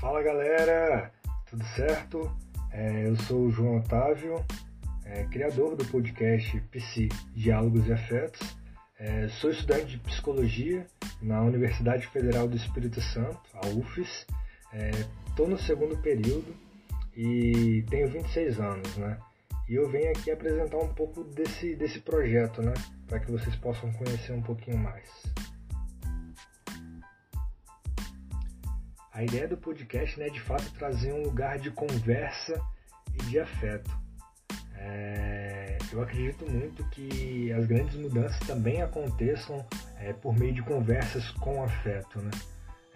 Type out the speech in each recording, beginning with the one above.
Fala galera, tudo certo? É, eu sou o João Otávio, é, criador do podcast PC Diálogos e Afetos. É, sou estudante de psicologia na Universidade Federal do Espírito Santo, a UFES. Estou no segundo período e tenho 26 anos, né? E eu venho aqui apresentar um pouco desse, desse projeto, né? Para que vocês possam conhecer um pouquinho mais. A ideia do podcast né, é de fato trazer um lugar de conversa e de afeto. É, eu acredito muito que as grandes mudanças também aconteçam é, por meio de conversas com afeto, né?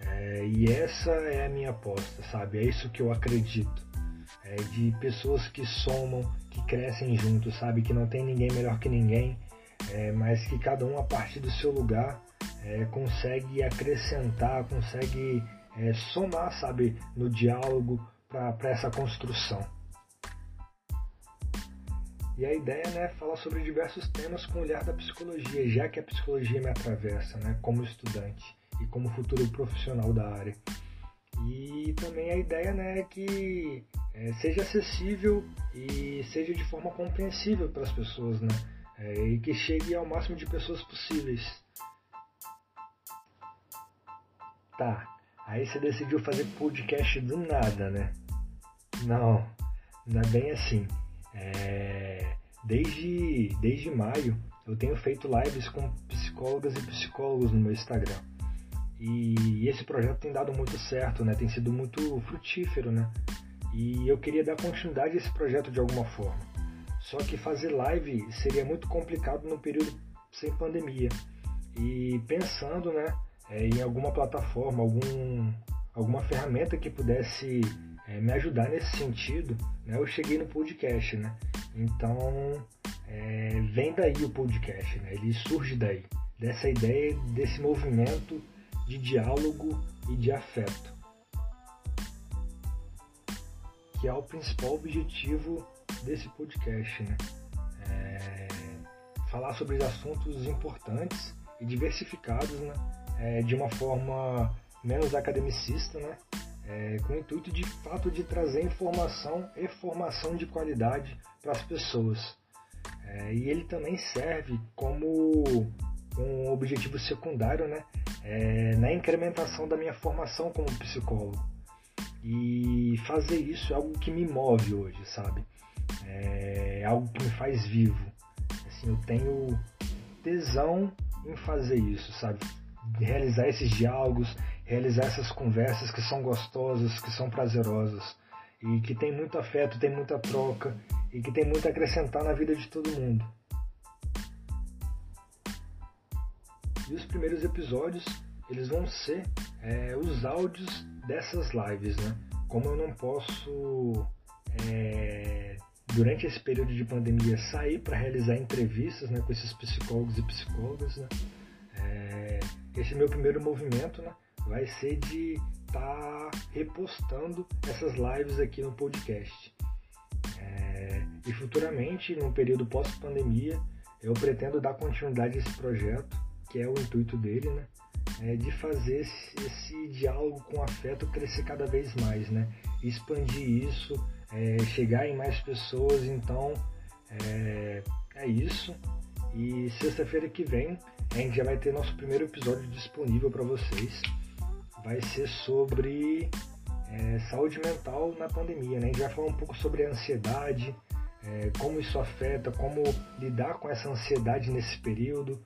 É, e essa é a minha aposta, sabe? É isso que eu acredito. É de pessoas que somam, que crescem juntos, sabe? Que não tem ninguém melhor que ninguém, é, mas que cada um a partir do seu lugar é, consegue acrescentar, consegue é, somar, sabe, no diálogo para essa construção. E a ideia né, é falar sobre diversos temas com o olhar da psicologia, já que a psicologia me atravessa né, como estudante e como futuro profissional da área. E também a ideia né, é que é, seja acessível e seja de forma compreensível para as pessoas, né? É, e que chegue ao máximo de pessoas possíveis. Tá, Aí você decidiu fazer podcast do nada, né? Não, não é bem assim. É... Desde, desde maio eu tenho feito lives com psicólogas e psicólogos no meu Instagram. E esse projeto tem dado muito certo, né? Tem sido muito frutífero, né? E eu queria dar continuidade a esse projeto de alguma forma. Só que fazer live seria muito complicado no período sem pandemia. E pensando, né, é, em alguma plataforma, algum, alguma ferramenta que pudesse é, me ajudar nesse sentido, né, eu cheguei no podcast, né? Então, é, vem daí o podcast, né? Ele surge daí, dessa ideia, desse movimento de diálogo e de afeto, que é o principal objetivo desse podcast, né? É, falar sobre assuntos importantes e diversificados, né? é, de uma forma menos academicista, né? É, com o intuito de fato de trazer informação e formação de qualidade para as pessoas. É, e ele também serve como um objetivo secundário né? É, na incrementação da minha formação como psicólogo. E fazer isso é algo que me move hoje, sabe? É algo que me faz vivo. Assim, eu tenho tesão em fazer isso, sabe? realizar esses diálogos, realizar essas conversas que são gostosas, que são prazerosas e que tem muito afeto, tem muita troca e que tem muito a acrescentar na vida de todo mundo. E os primeiros episódios eles vão ser é, os áudios dessas lives, né? Como eu não posso é, durante esse período de pandemia sair para realizar entrevistas né, com esses psicólogos e psicólogas, né? É, esse meu primeiro movimento né, vai ser de estar tá repostando essas lives aqui no podcast. É, e futuramente, num período pós-pandemia, eu pretendo dar continuidade a esse projeto, que é o intuito dele, né? É de fazer esse, esse, diálogo com afeto crescer cada vez mais, né? Expandir isso, é, chegar em mais pessoas. Então, é, é isso. E sexta-feira que vem a gente já vai ter nosso primeiro episódio disponível para vocês. Vai ser sobre é, saúde mental na pandemia. Né? A gente vai falar um pouco sobre a ansiedade, é, como isso afeta, como lidar com essa ansiedade nesse período.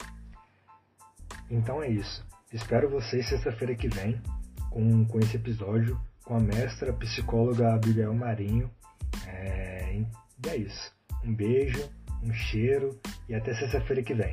Então é isso. Espero vocês sexta-feira que vem com, com esse episódio com a mestra psicóloga Abigail Marinho. É, e é isso. Um beijo, um cheiro e até sexta-feira que vem.